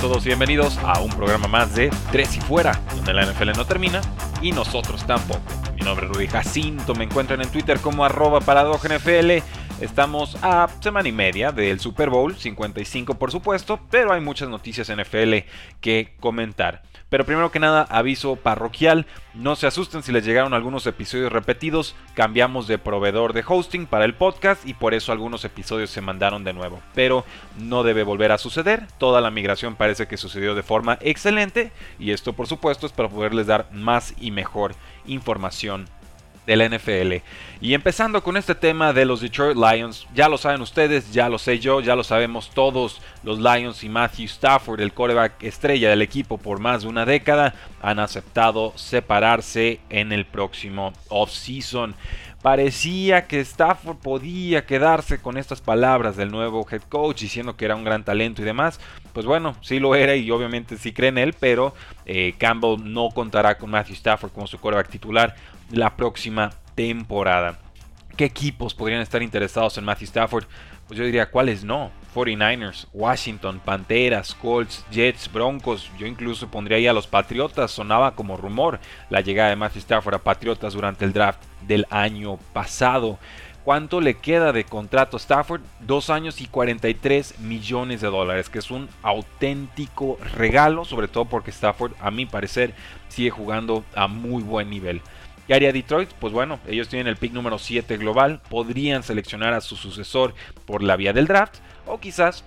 Todos bienvenidos a un programa más de Tres y Fuera, donde la NFL no termina y nosotros tampoco. Mi nombre es Rudy Jacinto, me encuentran en Twitter como arroba NFL. Estamos a semana y media del Super Bowl, 55 por supuesto, pero hay muchas noticias NFL que comentar. Pero primero que nada, aviso parroquial, no se asusten si les llegaron algunos episodios repetidos, cambiamos de proveedor de hosting para el podcast y por eso algunos episodios se mandaron de nuevo. Pero no debe volver a suceder, toda la migración parece que sucedió de forma excelente y esto por supuesto es para poderles dar más y mejor información de la NFL. Y empezando con este tema de los Detroit Lions, ya lo saben ustedes, ya lo sé yo, ya lo sabemos todos, los Lions y Matthew Stafford, el coreback estrella del equipo por más de una década, han aceptado separarse en el próximo offseason. Parecía que Stafford podía quedarse con estas palabras del nuevo head coach diciendo que era un gran talento y demás. Pues bueno, sí lo era y obviamente sí cree en él, pero eh, Campbell no contará con Matthew Stafford como su coreback titular la próxima temporada. ¿Qué equipos podrían estar interesados en Matthew Stafford? Pues yo diría, ¿cuáles no? 49ers, Washington, Panteras, Colts, Jets, Broncos. Yo incluso pondría ahí a los Patriotas. Sonaba como rumor la llegada de Matthew Stafford a Patriotas durante el draft del año pasado. ¿Cuánto le queda de contrato a Stafford? Dos años y 43 millones de dólares, que es un auténtico regalo, sobre todo porque Stafford, a mi parecer, sigue jugando a muy buen nivel. ¿Qué haría Detroit? Pues bueno, ellos tienen el pick número 7 global, podrían seleccionar a su sucesor por la vía del draft o quizás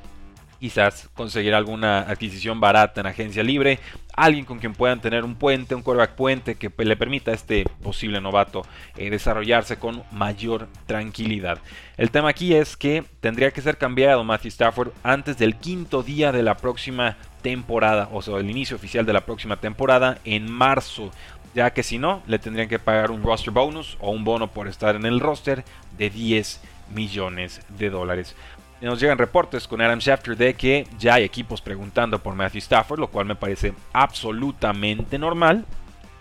quizás conseguir alguna adquisición barata en agencia libre, alguien con quien puedan tener un puente, un quarterback puente que le permita a este posible novato eh, desarrollarse con mayor tranquilidad. El tema aquí es que tendría que ser cambiado Matthew Stafford antes del quinto día de la próxima temporada, o sea, el inicio oficial de la próxima temporada en marzo ya que si no, le tendrían que pagar un roster bonus o un bono por estar en el roster de 10 millones de dólares. Nos llegan reportes con Adam Schefter de que ya hay equipos preguntando por Matthew Stafford, lo cual me parece absolutamente normal.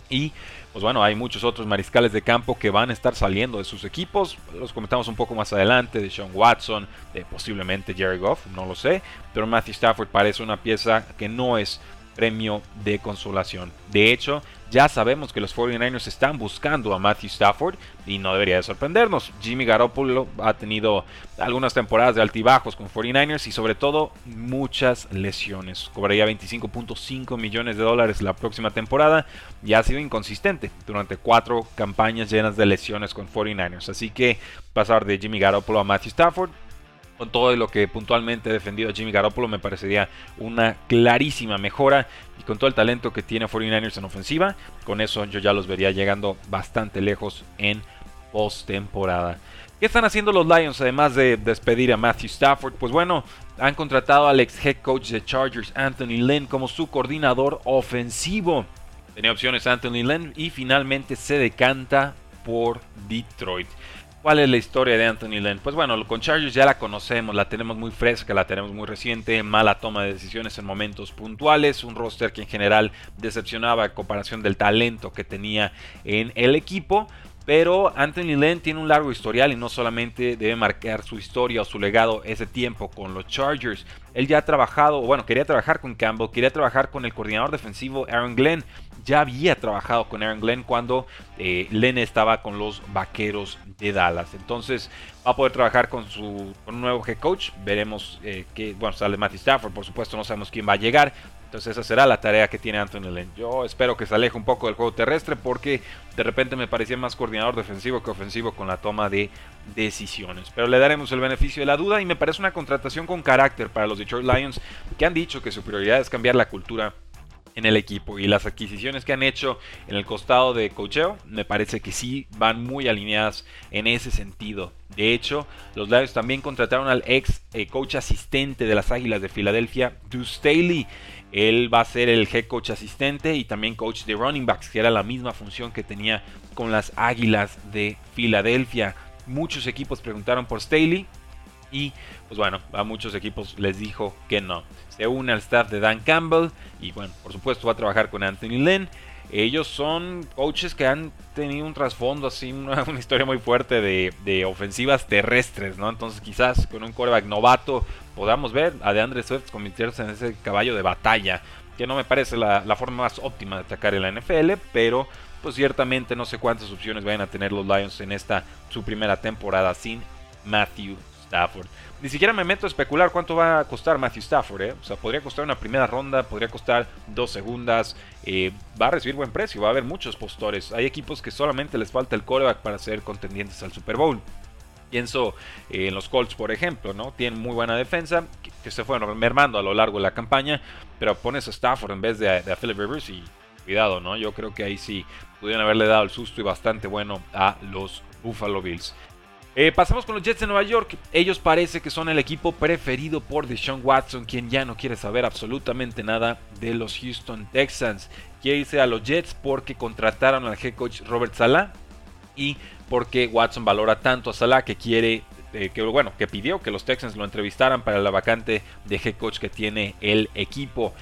Y pues bueno, hay muchos otros mariscales de campo que van a estar saliendo de sus equipos. Los comentamos un poco más adelante, de Sean Watson, de posiblemente Jerry Goff, no lo sé. Pero Matthew Stafford parece una pieza que no es premio de consolación. De hecho, ya sabemos que los 49ers están buscando a Matthew Stafford y no debería de sorprendernos. Jimmy Garoppolo ha tenido algunas temporadas de altibajos con 49ers y sobre todo muchas lesiones. Cobraría 25.5 millones de dólares la próxima temporada y ha sido inconsistente durante cuatro campañas llenas de lesiones con 49ers. Así que pasar de Jimmy Garoppolo a Matthew Stafford con todo lo que puntualmente he defendido Jimmy Garoppolo, me parecería una clarísima mejora. Y con todo el talento que tiene 49ers en ofensiva, con eso yo ya los vería llegando bastante lejos en postemporada. ¿Qué están haciendo los Lions además de despedir a Matthew Stafford? Pues bueno, han contratado al ex head coach de Chargers, Anthony Lynn, como su coordinador ofensivo. Tenía opciones Anthony Lynn y finalmente se decanta por Detroit. ¿Cuál es la historia de Anthony Lynn? Pues bueno, con Chargers ya la conocemos, la tenemos muy fresca, la tenemos muy reciente, mala toma de decisiones en momentos puntuales, un roster que en general decepcionaba a comparación del talento que tenía en el equipo. Pero Anthony Lynn tiene un largo historial y no solamente debe marcar su historia o su legado ese tiempo con los Chargers. Él ya ha trabajado, bueno, quería trabajar con Campbell, quería trabajar con el coordinador defensivo Aaron Glenn. Ya había trabajado con Aaron Glenn cuando eh, Lynn estaba con los Vaqueros de Dallas. Entonces va a poder trabajar con su un nuevo head coach. Veremos eh, que, bueno, sale Matthew Stafford, por supuesto, no sabemos quién va a llegar. Entonces esa será la tarea que tiene Anthony Lynn. Yo espero que se aleje un poco del juego terrestre porque de repente me parecía más coordinador defensivo que ofensivo con la toma de decisiones. Pero le daremos el beneficio de la duda y me parece una contratación con carácter para los Detroit Lions que han dicho que su prioridad es cambiar la cultura en el equipo. Y las adquisiciones que han hecho en el costado de cocheo, me parece que sí van muy alineadas en ese sentido. De hecho, los Lions también contrataron al ex eh, coach asistente de las Águilas de Filadelfia, Deuce Staley. Él va a ser el head coach asistente y también coach de running backs, que era la misma función que tenía con las Águilas de Filadelfia. Muchos equipos preguntaron por Staley y pues bueno, a muchos equipos les dijo que no. Se une al staff de Dan Campbell y bueno, por supuesto va a trabajar con Anthony Lynn. Ellos son coaches que han tenido un trasfondo así, una, historia muy fuerte de, ofensivas terrestres, ¿no? Entonces quizás con un quarterback novato podamos ver a DeAndre Swift convertirse en ese caballo de batalla, que no me parece la, la forma más óptima de atacar en la NFL, pero pues ciertamente no sé cuántas opciones vayan a tener los Lions en esta su primera temporada sin Matthew Stafford. Ni siquiera me meto a especular cuánto va a costar Matthew Stafford. ¿eh? O sea, podría costar una primera ronda, podría costar dos segundas. Eh, va a recibir buen precio, va a haber muchos postores. Hay equipos que solamente les falta el coreback para ser contendientes al Super Bowl. Pienso eh, en los Colts, por ejemplo, ¿no? Tienen muy buena defensa, que, se fueron mermando a lo largo de la campaña, pero pones a Stafford en vez de a, de a Philip Rivers y cuidado, ¿no? Yo creo que ahí sí pudieron haberle dado el susto y bastante bueno a los Buffalo Bills. Eh, pasamos con los Jets de Nueva York. Ellos parece que son el equipo preferido por Deshaun Watson, quien ya no quiere saber absolutamente nada de los Houston Texans. Quiere irse a los Jets porque contrataron al head coach Robert Sala y porque Watson valora tanto a Salah que quiere, eh, que bueno, que pidió que los Texans lo entrevistaran para la vacante de head coach que tiene el equipo.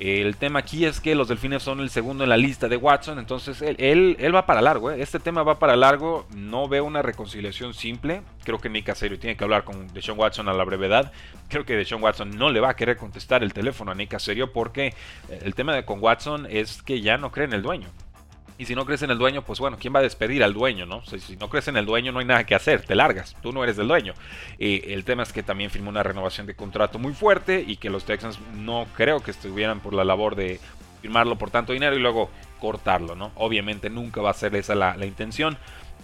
El tema aquí es que los delfines son el segundo en la lista de Watson, entonces él, él, va para largo. ¿eh? Este tema va para largo. No veo una reconciliación simple. Creo que Nick Casario tiene que hablar con Deshaun Watson a la brevedad. Creo que Deshaun Watson no le va a querer contestar el teléfono a Nick Casario porque el tema de con Watson es que ya no cree en el dueño. Y si no crees en el dueño, pues bueno, ¿quién va a despedir al dueño, no? si no crees en el dueño, no hay nada que hacer, te largas, tú no eres el dueño. Eh, el tema es que también firmó una renovación de contrato muy fuerte y que los Texans no creo que estuvieran por la labor de firmarlo por tanto dinero y luego cortarlo, ¿no? Obviamente nunca va a ser esa la, la intención.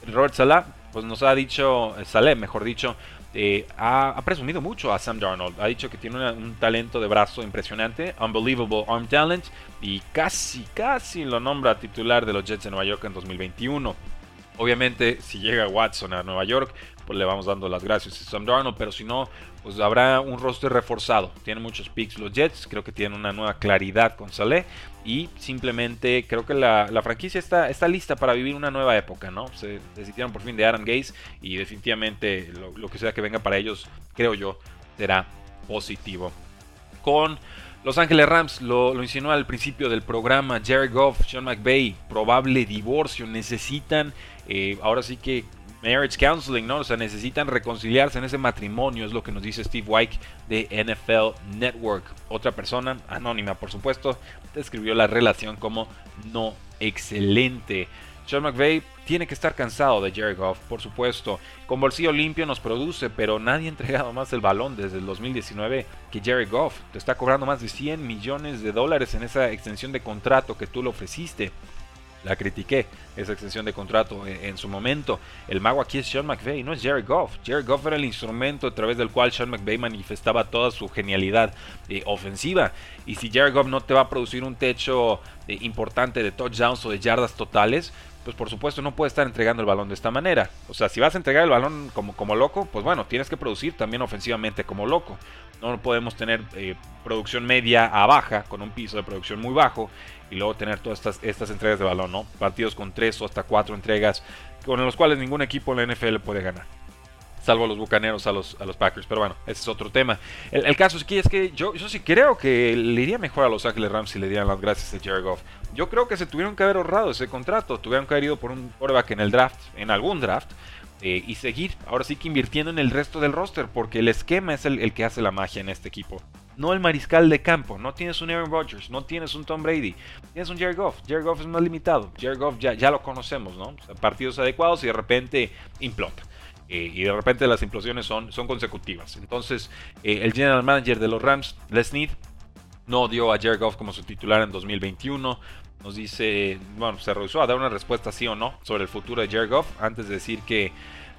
Robert Salah, pues nos ha dicho, Saleh, mejor dicho, eh, ha, presumido mucho a Sam Darnold. Ha dicho que tiene un talento de brazo impresionante, unbelievable arm talent, y casi, casi lo nombra titular de los Jets de Nueva York en 2021. Obviamente, si llega Watson a Nueva York, pues le vamos dando las gracias a Sam Darnold, pero si no, pues habrá un roster reforzado. Tienen muchos picks los Jets, creo que tienen una nueva claridad con Saleh y simplemente creo que la, franquicia está, lista para vivir una nueva época, ¿no? Se decidieron por fin de Adam Gaze y definitivamente lo, que sea que venga para ellos, creo yo, será positivo. Con Los Ángeles Rams, lo, lo al principio del programa, Jared Goff, Sean McVay, probable divorcio, necesitan eh, ahora sí que marriage counseling, ¿no? O sea, necesitan reconciliarse en ese matrimonio, es lo que nos dice Steve White de NFL Network. Otra persona, anónima por supuesto, describió la relación como no excelente. Sean McVay tiene que estar cansado de Jared Goff, por supuesto. Con bolsillo limpio nos produce, pero nadie ha entregado más el balón desde el 2019 que Jared Goff. Te está cobrando más de 100 millones de dólares en esa extensión de contrato que tú le ofreciste la critiqué, esa extensión de contrato en, su momento. El mago aquí es Sean McVay, no es Jared Goff. Jared Goff era el instrumento a través del cual Sean McVay manifestaba toda su genialidad eh, ofensiva. Y si Jared Goff no te va a producir un techo eh, importante de touchdowns o de yardas totales, pues por supuesto no puede estar entregando el balón de esta manera. O sea, si vas a entregar el balón como, como loco, pues bueno, tienes que producir también ofensivamente como loco. No podemos tener eh, producción media a baja, con un piso de producción muy bajo, y luego tener todas estas, estas entregas de balón, ¿no? Partidos con tres o hasta cuatro entregas, con los cuales ningún equipo en la NFL puede ganar. Salvo a los bucaneros, a los, a los Packers. Pero bueno, ese es otro tema. El, caso es que, es que yo, yo sí creo que le iría mejor a los Ángeles Rams si le dieran las gracias a Jared Goff. Yo creo que se tuvieron que haber ahorrado ese contrato. Tuvieron que haber ido por un quarterback en el draft, en algún draft. Eh, y seguir, ahora sí que invirtiendo en el resto del roster, porque el esquema es el, que hace la magia en este equipo. No el mariscal de campo, no tienes un Aaron Rodgers, no tienes un Tom Brady, tienes un Jared Goff. Jared Goff es más limitado, Jared Goff ya, ya lo conocemos, ¿no? partidos adecuados y de repente implota. Eh, y de repente las implosiones son, son consecutivas. Entonces, eh, el general manager de los Rams, Les Need, no dio a Jared Goff como su titular en 2021 nos dice, bueno, se rehusó a dar una respuesta sí o no sobre el futuro de Jared Goff antes de decir que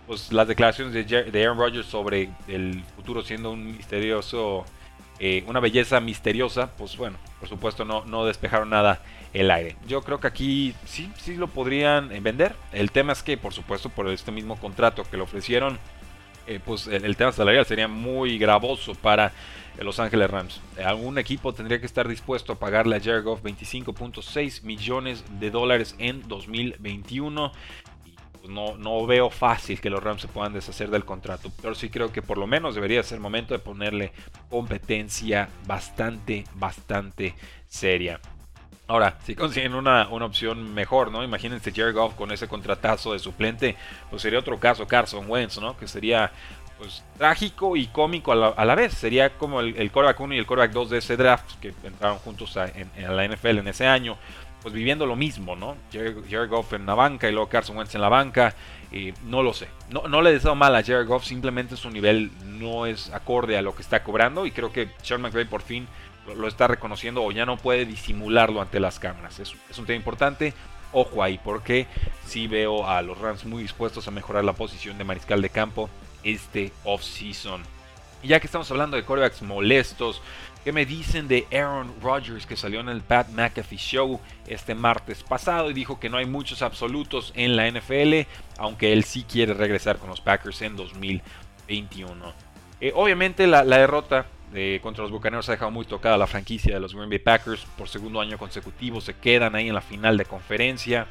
pues, las declaraciones de, Aaron Rodgers sobre el futuro siendo un misterioso eh, una belleza misteriosa, pues bueno, por supuesto no, no despejaron nada el aire. Yo creo que aquí sí, sí lo podrían vender. El tema es que, por supuesto, por este mismo contrato que le ofrecieron, pues el, tema salarial sería muy gravoso para los Ángeles Rams. Algún equipo tendría que estar dispuesto a pagarle a Jared Goff 25.6 millones de dólares en 2021. Pues, no, no veo fácil que los Rams se puedan deshacer del contrato, pero sí creo que por lo menos debería ser momento de ponerle competencia bastante, bastante seria. Ahora, si consiguen una, una, opción mejor, ¿no? Imagínense Jared Goff con ese contratazo de suplente, pues sería otro caso Carson Wentz, ¿no? Que sería pues trágico y cómico a la, vez. Sería como el, el 1 y el quarterback 2 de ese draft que entraron juntos a, en, la NFL en ese año. Pues viviendo lo mismo, ¿no? Jared, Goff en la banca y luego Carson Wentz en la banca. y no lo sé. No, no le deseo mal a Jared Goff, simplemente su nivel no es acorde a lo que está cobrando. Y creo que Sean McVay por fin lo, está reconociendo o ya no puede disimularlo ante las cámaras. Es, es un tema importante. Ojo ahí, porque sí veo a los Rams muy dispuestos a mejorar la posición de mariscal de campo este offseason. Y ya que estamos hablando de corebacks molestos, ¿qué me dicen de Aaron Rodgers que salió en el Pat McAfee Show este martes pasado y dijo que no hay muchos absolutos en la NFL, aunque él sí quiere regresar con los Packers en 2021? Eh, obviamente la, derrota eh, contra los Bucaneros ha dejado muy tocada la franquicia de los Green Bay Packers por segundo año consecutivo, se quedan ahí en la final de conferencia.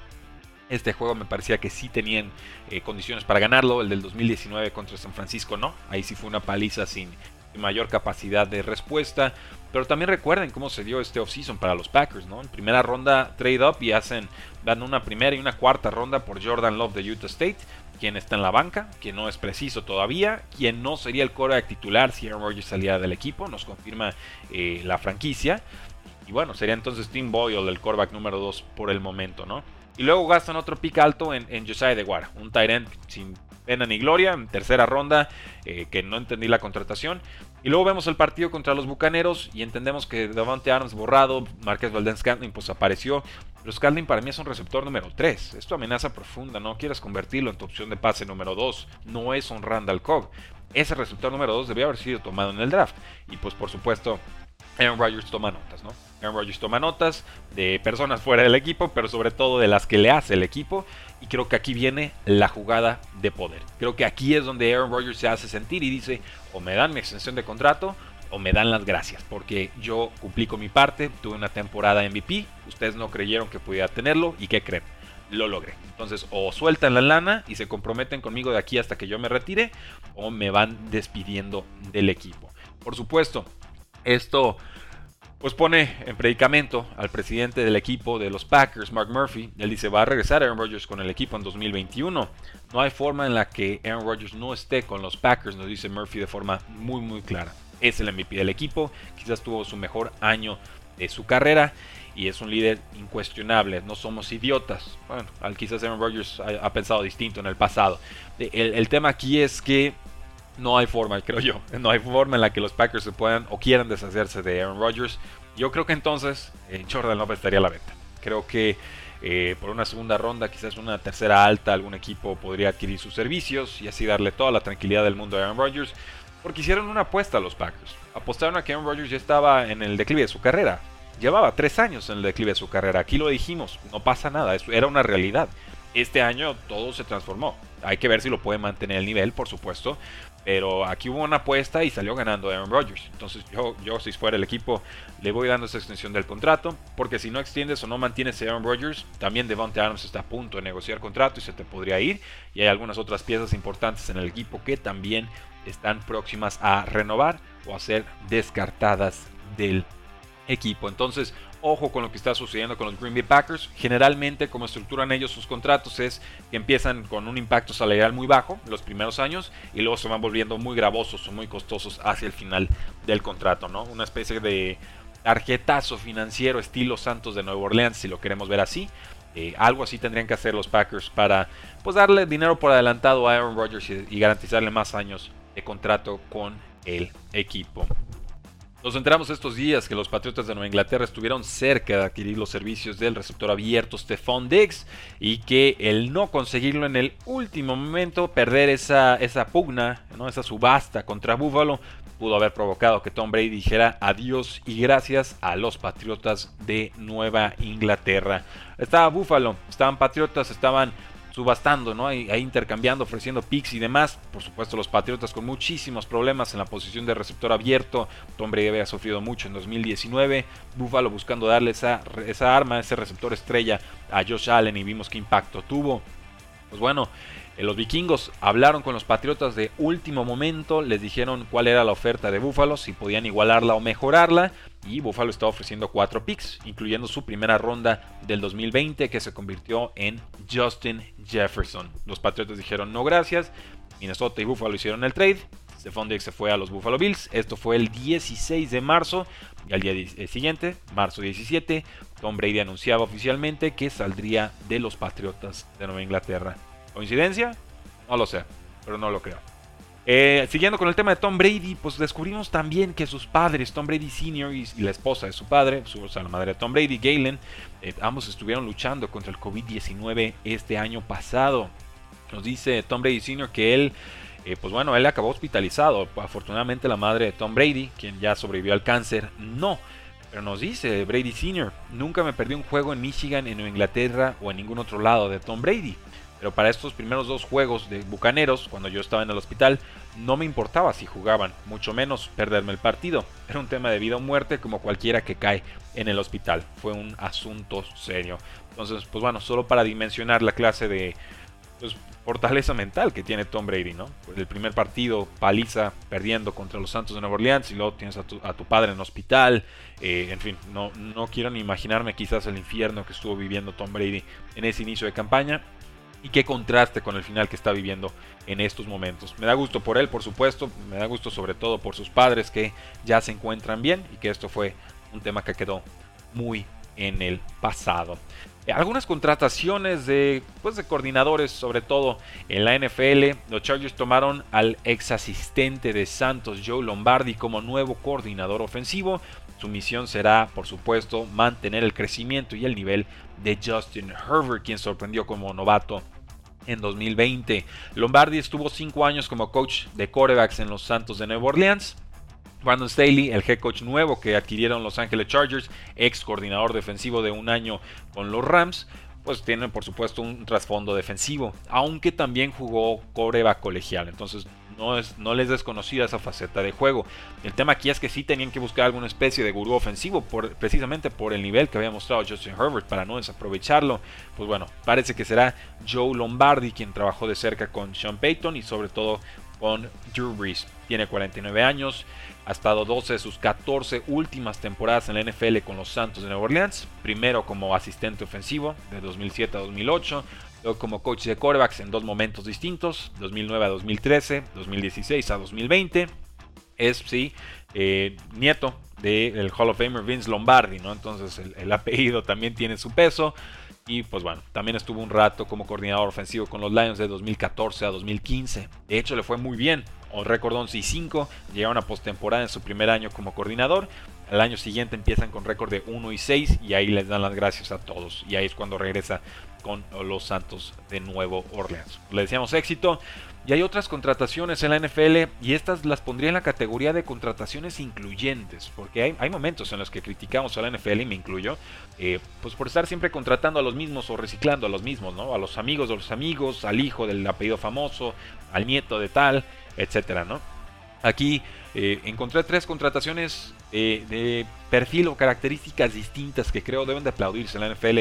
Este juego me parecía que sí tenían eh, condiciones para ganarlo. El del 2019 contra San Francisco no. Ahí sí fue una paliza sin mayor capacidad de respuesta. Pero también recuerden cómo se dio este offseason para los Packers, ¿no? En primera ronda trade up y hacen, dan una primera y una cuarta ronda por Jordan Love de Utah State, quien está en la banca, quien no es preciso todavía, quien no sería el quarterback titular si Aaron Rodgers saliera del equipo, nos confirma eh, la franquicia. Y bueno, sería entonces Tim Boyle el quarterback número 2 por el momento, ¿no? Y luego gastan otro pick alto en, en Josiah de Guara, un tight sin pena ni gloria, en tercera ronda, eh, que no entendí la contratación. Y luego vemos el partido contra los Bucaneros y entendemos que Davante Adams borrado, Marqués Valdez Scantling pues apareció. Pero Scantling para mí es un receptor número 3. Esto amenaza profunda, no quieras convertirlo en tu opción de pase número 2. No es un Randall Cobb. Ese receptor número 2 debía haber sido tomado en el draft. Y pues por supuesto, Aaron Rodgers toma notas, ¿no? Aaron Rodgers toma notas de personas fuera del equipo, pero sobre todo de las que le hace el equipo. Y creo que aquí viene la jugada de poder. Creo que aquí es donde Aaron Rodgers se hace sentir y dice, o me dan mi extensión de contrato o me dan las gracias, porque yo cumplí con mi parte, tuve una temporada MVP, ustedes no creyeron que pudiera tenerlo y ¿qué creen? Lo logré. Entonces, o sueltan la lana y se comprometen conmigo de aquí hasta que yo me retire, o me van despidiendo del equipo. Por supuesto, esto pues pone en predicamento al presidente del equipo de los Packers, Mark Murphy. Él dice, va a regresar Aaron Rodgers con el equipo en 2021. No hay forma en la que Aaron Rodgers no esté con los Packers, nos dice Murphy de forma muy muy clara. Es el MVP del equipo, quizás tuvo su mejor año de su carrera y es un líder incuestionable. No somos idiotas. Bueno, quizás Aaron Rodgers ha, pensado distinto en el pasado. el tema aquí es que no hay forma, creo yo. No hay forma en la que los Packers se puedan o quieran deshacerse de Aaron Rodgers. Yo creo que entonces eh, Jordan Love estaría la venta. Creo que eh, por una segunda ronda, quizás una tercera alta, algún equipo podría adquirir sus servicios y así darle toda la tranquilidad del mundo a Aaron Rodgers. Porque hicieron una apuesta a los Packers. Apostaron a que Aaron Rodgers ya estaba en el declive de su carrera. Llevaba tres años en el declive de su carrera. Aquí lo dijimos, no pasa nada, eso era una realidad. Este año todo se transformó. Hay que ver si lo puede mantener el nivel, por supuesto. Pero aquí hubo una apuesta y salió ganando Aaron Rodgers. Entonces yo, yo si fuera el equipo, le voy dando esa extensión del contrato. Porque si no extiendes o no mantienes a Aaron Rodgers, también Devontae Adams está a punto de negociar contrato y se te podría ir. Y hay algunas otras piezas importantes en el equipo que también están próximas a renovar o a ser descartadas del equipo. Entonces, ojo con lo que está sucediendo con los Green Bay Packers. Generalmente, como estructuran ellos sus contratos, es que empiezan con un impacto salarial muy bajo los primeros años y luego se van volviendo muy gravosos o muy costosos hacia el final del contrato, ¿no? Una especie de tarjetazo financiero estilo Santos de Nueva Orleans, si lo queremos ver así. Eh, algo así tendrían que hacer los Packers para pues darle dinero por adelantado a Aaron Rodgers y garantizarle más años de contrato con el equipo. Nos enteramos estos días que los Patriotas de Nueva Inglaterra estuvieron cerca de adquirir los servicios del receptor abierto Stephon Diggs y que el no conseguirlo en el último momento, perder esa, esa pugna, ¿no? esa subasta contra Buffalo, pudo haber provocado que Tom Brady dijera adiós y gracias a los Patriotas de Nueva Inglaterra. Estaba Buffalo, estaban Patriotas, estaban subastando, ¿no? Ahí, intercambiando, ofreciendo picks y demás. Por supuesto, los Patriotas con muchísimos problemas en la posición de receptor abierto. Tom Brady había sufrido mucho en 2019. Buffalo buscando darle esa, esa arma, ese receptor estrella a Josh Allen y vimos qué impacto tuvo. Pues bueno, eh, los vikingos hablaron con los patriotas de último momento, les dijeron cuál era la oferta de Buffalo, si podían igualarla o mejorarla. Y Buffalo estaba ofreciendo cuatro picks, incluyendo su primera ronda del 2020 que se convirtió en Justin Jefferson. Los Patriotas dijeron no gracias. Minnesota y Buffalo hicieron el trade. Stephon Diggs se fue a los Buffalo Bills. Esto fue el 16 de marzo. Y al día eh, siguiente, marzo 17, Tom Brady anunciaba oficialmente que saldría de los Patriotas de Nueva Inglaterra. ¿Coincidencia? No lo sé, pero no lo creo. Eh, siguiendo con el tema de Tom Brady, pues descubrimos también que sus padres, Tom Brady Sr. y, la esposa de su padre, su, o sea, la madre de Tom Brady, Galen, eh, ambos estuvieron luchando contra el COVID-19 este año pasado. Nos dice Tom Brady Sr. que él, eh, pues bueno, él acabó hospitalizado. Afortunadamente la madre de Tom Brady, quien ya sobrevivió al cáncer, no. Pero nos dice Brady Sr., nunca me perdí un juego en Michigan, en Inglaterra o en ningún otro lado de Tom Brady. Pero para estos primeros dos juegos de Bucaneros, cuando yo estaba en el hospital, no me importaba si jugaban, mucho menos perderme el partido. Era un tema de vida o muerte como cualquiera que cae en el hospital. Fue un asunto serio. Entonces, pues bueno, solo para dimensionar la clase de pues, fortaleza mental que tiene Tom Brady, ¿no? El primer partido, paliza, perdiendo contra los Santos de Nueva Orleans y luego tienes a tu, padre en el hospital. Eh, en fin, no, no quiero ni imaginarme quizás el infierno que estuvo viviendo Tom Brady en ese inicio de campaña y qué contraste con el final que está viviendo en estos momentos. Me da gusto por él, por supuesto, me da gusto sobre todo por sus padres que ya se encuentran bien y que esto fue un tema que quedó muy en el pasado. Eh, algunas contrataciones de, pues, de coordinadores, sobre todo en la NFL. Los Chargers tomaron al ex asistente de Santos, Joe Lombardi, como nuevo coordinador ofensivo. Su misión será, por supuesto, mantener el crecimiento y el nivel de Justin Herbert, quien sorprendió como novato en 2020. Lombardi estuvo 5 años como coach de quarterbacks en los Santos de Nueva Orleans. Brandon Staley, el head coach nuevo que adquirieron Los Angeles Chargers, ex coordinador defensivo de un año con los Rams, pues tiene por supuesto un trasfondo defensivo, aunque también jugó coreback colegial. Entonces no, es, no les desconocida esa faceta de juego. El tema aquí es que sí tenían que buscar alguna especie de gurú ofensivo, por, precisamente por el nivel que había mostrado Justin Herbert, para no desaprovecharlo. Pues bueno, parece que será Joe Lombardi quien trabajó de cerca con Sean Payton y sobre todo con Drew Brees. Tiene 49 años, ha estado 12 de sus 14 últimas temporadas en la NFL con los Santos de Nueva Orleans. Primero como asistente ofensivo de 2007 a 2008, Luego como coach de quarterbacks en dos momentos distintos, 2009 a 2013, 2016 a 2020. Es, sí, eh, nieto del Hall of Famer Vince Lombardi, ¿no? Entonces el, el, apellido también tiene su peso. Y pues bueno, también estuvo un rato como coordinador ofensivo con los Lions de 2014 a 2015. De hecho, le fue muy bien. O récord 11 y 5. Llegaron a postemporada en su primer año como coordinador. Al año siguiente empiezan con récord de 1 y 6 y ahí les dan las gracias a todos. Y ahí es cuando regresa con los Santos de Nuevo Orleans. Le decíamos éxito. Y hay otras contrataciones en la NFL y estas las pondría en la categoría de contrataciones incluyentes, porque hay, hay momentos en los que criticamos a la NFL y me incluyo, eh, pues por estar siempre contratando a los mismos o reciclando a los mismos, ¿no? A los amigos de los amigos, al hijo del apellido famoso, al nieto de tal, etcétera, ¿no? Aquí eh, encontré tres contrataciones eh, de perfil o características distintas que creo deben de aplaudirse en la NFL.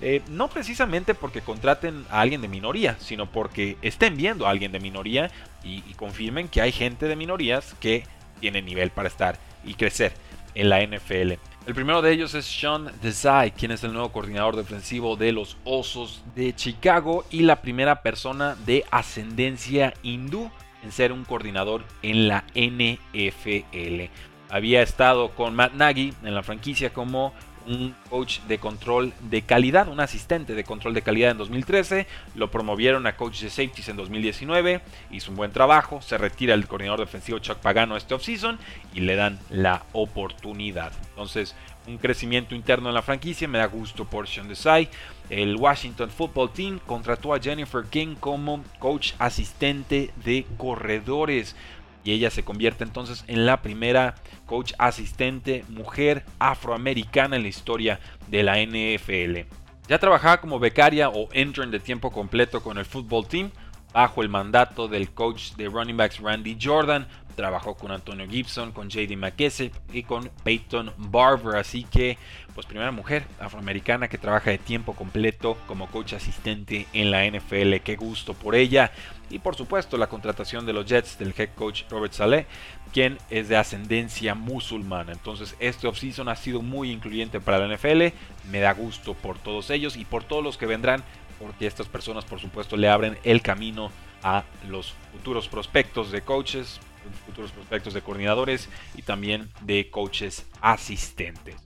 Eh, no precisamente porque contraten a alguien de minoría, sino porque estén viendo a alguien de minoría y, confirmen que hay gente de minorías que tiene nivel para estar y crecer en la NFL. El primero de ellos es Sean Desai, quien es el nuevo coordinador defensivo de los Osos de Chicago y la primera persona de ascendencia hindú en ser un coordinador en la NFL. Había estado con Matt Nagy en la franquicia como un coach de control de calidad, un asistente de control de calidad en 2013, lo promovieron a coach de safeties en 2019, hizo un buen trabajo, se retira el coordinador defensivo Chuck Pagano este offseason y le dan la oportunidad. Entonces, un crecimiento interno en la franquicia, me da gusto por Desai. El Washington Football Team contrató a Jennifer King como coach asistente de corredores y ella se convierte entonces en la primera coach asistente mujer afroamericana en la historia de la NFL. Ya trabajaba como becaria o intern de tiempo completo con el football team bajo el mandato del coach de running backs Randy Jordan, trabajó con Antonio Gibson, con JD McKessie y con Peyton Barber. Así que, pues primera mujer afroamericana que trabaja de tiempo completo como coach asistente en la NFL. Qué gusto por ella. Y por supuesto la contratación de los Jets del head coach Robert Saleh, quien es de ascendencia musulmana. Entonces este offseason ha sido muy incluyente para la NFL. Me da gusto por todos ellos y por todos los que vendrán porque estas personas por supuesto le abren el camino a los futuros prospectos de coaches, futuros prospectos de coordinadores y también de coaches asistentes.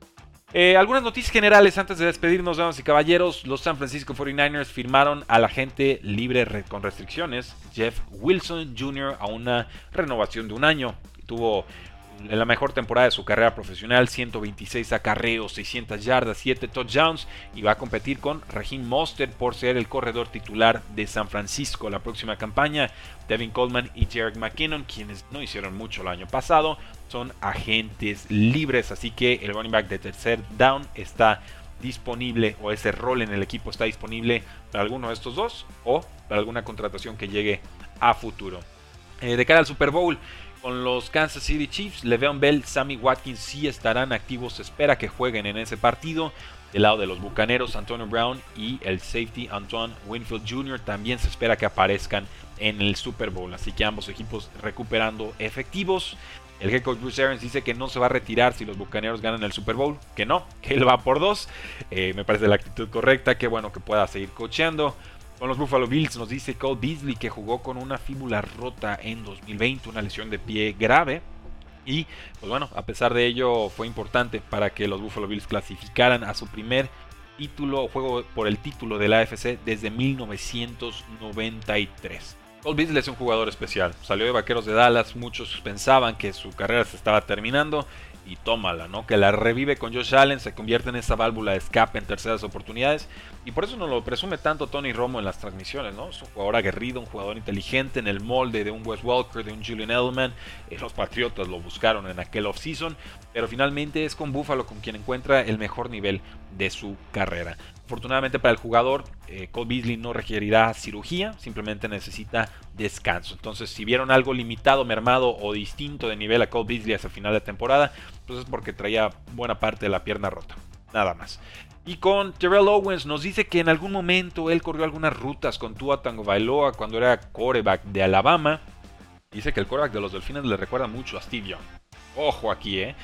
Eh, algunas noticias generales antes de despedirnos, damas y caballeros. Los San Francisco 49ers firmaron al agente libre con restricciones, Jeff Wilson Jr., a una renovación de un año. Tuvo en la mejor temporada de su carrera profesional, 126 acarreos, 600 yardas, 7 touchdowns y va a competir con Raheem Mostert por ser el corredor titular de San Francisco la próxima campaña. Devin Coleman y Jarek McKinnon, quienes no hicieron mucho el año pasado, son agentes libres, así que el running back de tercer down está disponible o ese rol en el equipo está disponible para alguno de estos dos o para alguna contratación que llegue a futuro. Eh, de cara al Super Bowl, con los Kansas City Chiefs, Le'Veon Bell, Sammy Watkins sí estarán activos. Se espera que jueguen en ese partido. Del lado de los Bucaneros, Antonio Brown y el safety Antoine Winfield Jr. también se espera que aparezcan en el Super Bowl. Así que ambos equipos recuperando efectivos. El head coach Bruce Arians dice que no se va a retirar si los Bucaneros ganan el Super Bowl. Que no, que él va por dos. Eh, me parece la actitud correcta. Que bueno que pueda seguir cocheando. Con los Buffalo Bills nos dice Cole Beasley que jugó con una fíbula rota en 2020, una lesión de pie grave. Y pues bueno, a pesar de ello fue importante para que los Buffalo Bills clasificaran a su primer título, juego por el título de la AFC desde 1993. Cole Beasley es un jugador especial. Salió de Vaqueros de Dallas, muchos pensaban que su carrera se estaba terminando y tómala, ¿no? Que la revive con Josh Allen, se convierte en esa válvula de escape en terceras oportunidades. Y por eso no lo presume tanto Tony Romo en las transmisiones, ¿no? Es un jugador aguerrido, un jugador inteligente en el molde de un Wes Walker, de un Julian Edelman. Eh, los Patriotas lo buscaron en aquel offseason, pero finalmente es con Buffalo con quien encuentra el mejor nivel de su carrera. Afortunadamente para el jugador, eh, Cole Beasley no requerirá cirugía, simplemente necesita descanso. Entonces, si vieron algo limitado, mermado o distinto de nivel a Cole Beasley hasta el final de temporada, pues es porque traía buena parte de la pierna rota. Nada más. Y con Terrell Owens nos dice que en algún momento él corrió algunas rutas con Tua Tango Bailoa cuando era coreback de Alabama. Dice que el coreback de los Delfines le recuerda mucho a Steve Young. Ojo aquí, ¿eh?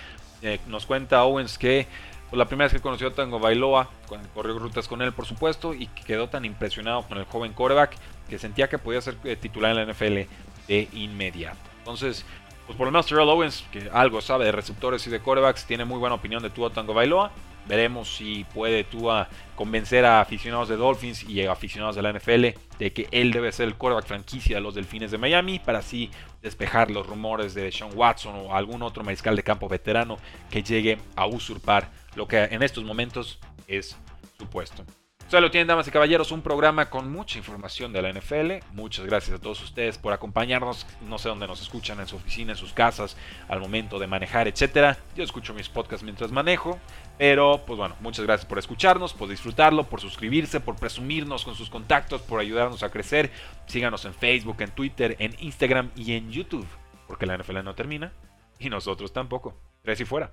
eh nos cuenta Owens que pues la primera vez que conoció a Tango Bailoa, corrió rutas con él por supuesto, y quedó tan impresionado con el joven quarterback que sentía que podía ser eh, titular en la NFL de inmediato. Entonces, pues por lo menos Terrell Owens, que algo sabe de receptores y de quarterbacks, tiene muy buena opinión de Tua Tango Bailoa. Veremos si puede Tua convencer a aficionados de Dolphins y aficionados de la NFL de que él debe ser el quarterback franquicia de los Delfines de Miami para así despejar los rumores de Sean Watson o algún otro mariscal de campo veterano que llegue a usurpar lo que en estos momentos es su puesto. Ustedes lo tienen, damas y caballeros, un programa con mucha información de la NFL. Muchas gracias a todos ustedes por acompañarnos. No sé dónde nos escuchan, en su oficina, en sus casas, al momento de manejar, etcétera. Yo escucho mis podcasts mientras manejo. Pero, pues bueno, muchas gracias por escucharnos, por disfrutarlo, por suscribirse, por presumirnos con sus contactos, por ayudarnos a crecer. Síganos en Facebook, en Twitter, en Instagram y en YouTube. Porque la NFL no termina y nosotros tampoco. Tres y fuera.